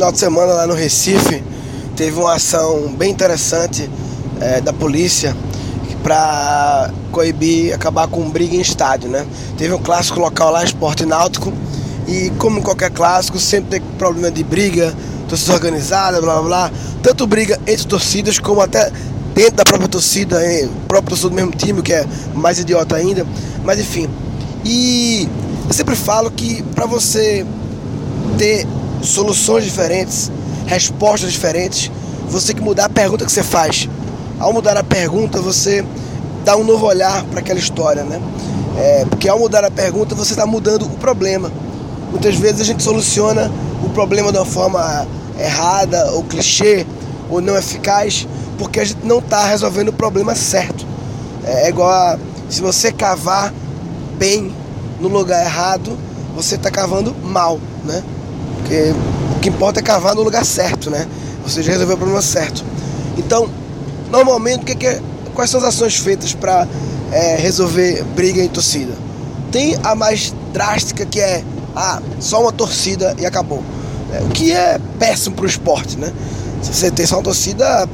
final de semana lá no Recife teve uma ação bem interessante é, da polícia para coibir, acabar com briga em estádio, né? Teve um clássico local lá, Esporte Náutico, e como qualquer clássico, sempre tem problema de briga, torcida organizada, blá blá blá. Tanto briga entre torcidas como até dentro da própria torcida, hein? próprio torcida do mesmo time, que é mais idiota ainda. Mas enfim. E eu sempre falo que para você ter soluções diferentes, respostas diferentes, você tem que mudar a pergunta que você faz. Ao mudar a pergunta, você dá um novo olhar para aquela história, né? É, porque ao mudar a pergunta, você está mudando o problema. Muitas vezes a gente soluciona o problema de uma forma errada, ou clichê, ou não eficaz, porque a gente não está resolvendo o problema certo. É, é igual a se você cavar bem no lugar errado, você está cavando mal, né? Porque o que importa é cavar no lugar certo, né? Ou seja, resolver o problema certo. Então, normalmente, o que, que é, quais são as ações feitas para é, resolver briga em torcida? Tem a mais drástica que é ah, só uma torcida e acabou. É, o que é péssimo para o esporte, né? Se você tem só uma torcida,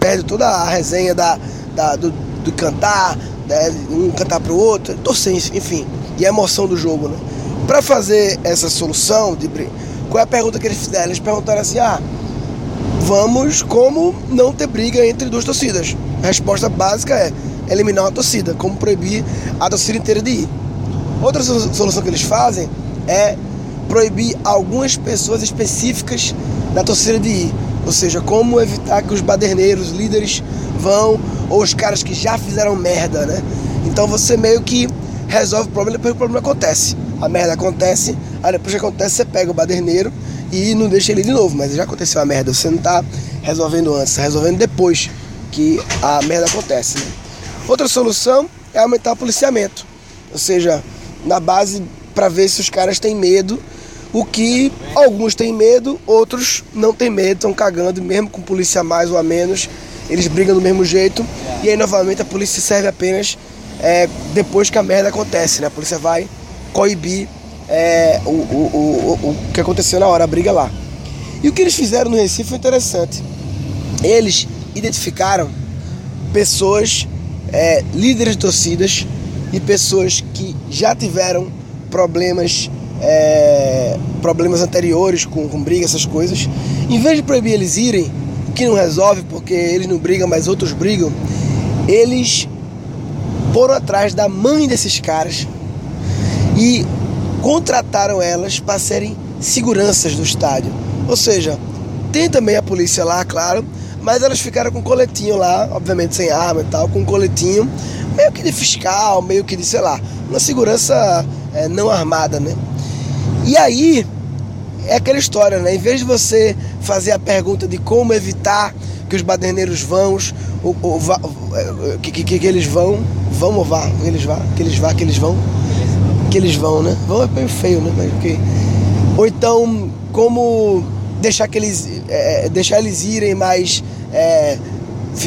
perde toda a resenha da, da do, do cantar, né? um cantar para o outro, torcer, enfim, e a emoção do jogo, né? Para fazer essa solução de briga, qual é a pergunta que eles fizeram? Eles perguntaram assim: ah, vamos como não ter briga entre duas torcidas? A resposta básica é eliminar uma torcida, como proibir a torcida inteira de ir. Outra solução que eles fazem é proibir algumas pessoas específicas da torcida de ir. Ou seja, como evitar que os baderneiros, líderes vão, ou os caras que já fizeram merda, né? Então você meio que resolve o problema depois que o problema acontece. A merda acontece, aí depois que acontece você pega o baderneiro e não deixa ele de novo, mas já aconteceu a merda, você não está resolvendo antes, está resolvendo depois que a merda acontece. Né? Outra solução é aumentar o policiamento, ou seja, na base para ver se os caras têm medo, o que alguns têm medo, outros não têm medo, estão cagando, mesmo com polícia a mais ou a menos, eles brigam do mesmo jeito, e aí novamente a polícia serve apenas é, depois que a merda acontece, né? A polícia vai coibir é, o, o, o, o que aconteceu na hora, a briga lá. E o que eles fizeram no Recife foi interessante. Eles identificaram pessoas, é, líderes de torcidas e pessoas que já tiveram problemas é, problemas anteriores com, com briga, essas coisas. Em vez de proibir eles irem, o que não resolve porque eles não brigam, mas outros brigam, eles foram atrás da mãe desses caras e contrataram elas para serem seguranças do estádio. Ou seja, tem também a polícia lá, claro, mas elas ficaram com um coletinho lá, obviamente sem arma e tal, com um coletinho, meio que de fiscal, meio que de, sei lá, uma segurança é, não armada, né? E aí, é aquela história, né? Em vez de você fazer a pergunta de como evitar que os baderneiros vão, ou, ou é, que, que, que, eles vão, vão ou vá, que eles vá, que eles vá, que eles vão, que eles vão, né? Vão é bem feio, né? Mas ok. Ou então, como deixar que eles, é, deixar eles irem, mas é,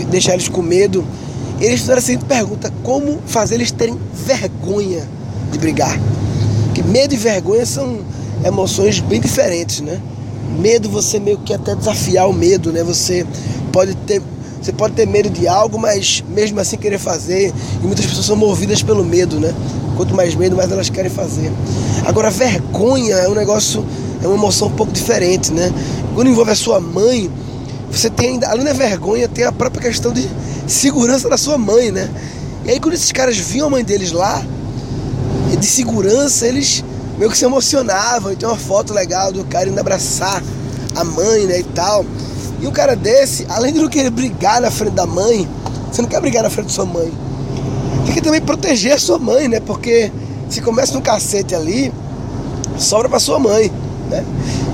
deixar eles com medo. Eles fizeram a seguinte pergunta: como fazer eles terem vergonha de brigar? Que medo e vergonha são emoções bem diferentes, né? Medo você meio que até desafiar o medo, né? Você pode ter você pode ter medo de algo, mas mesmo assim querer fazer. E muitas pessoas são movidas pelo medo, né? Quanto mais medo, mais elas querem fazer. Agora, vergonha é um negócio, é uma emoção um pouco diferente, né? Quando envolve a sua mãe, você tem ainda, além da vergonha, tem a própria questão de segurança da sua mãe, né? E aí, quando esses caras viam a mãe deles lá, de segurança, eles meio que se emocionavam. E tem uma foto legal do cara indo abraçar a mãe, né, e tal. E um cara desse, além de não querer brigar na frente da mãe, você não quer brigar na frente da sua mãe. Tem que também proteger a sua mãe, né? Porque se começa no cacete ali, sobra para sua mãe, né?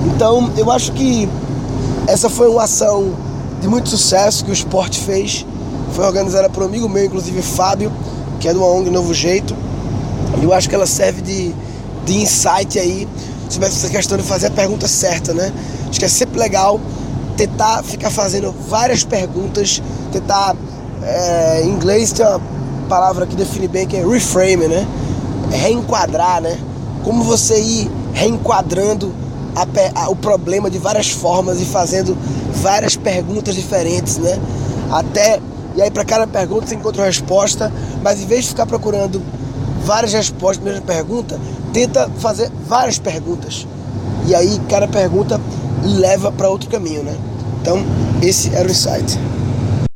Então, eu acho que essa foi uma ação de muito sucesso que o esporte fez. Foi organizada por um amigo meu, inclusive Fábio, que é do ONG Novo Jeito. Eu acho que ela serve de, de insight aí sobre essa questão de fazer a pergunta certa, né? Acho que é sempre legal tentar ficar fazendo várias perguntas, tentar. É, em inglês tem uma palavra que define bem que é reframe, né? É reenquadrar, né? Como você ir reenquadrando a, a, o problema de várias formas e fazendo várias perguntas diferentes, né? Até e aí para cada pergunta você encontra uma resposta, mas em vez de ficar procurando várias respostas mesma pergunta, tenta fazer várias perguntas. E aí cada pergunta leva para outro caminho, né? Então, esse era o insight.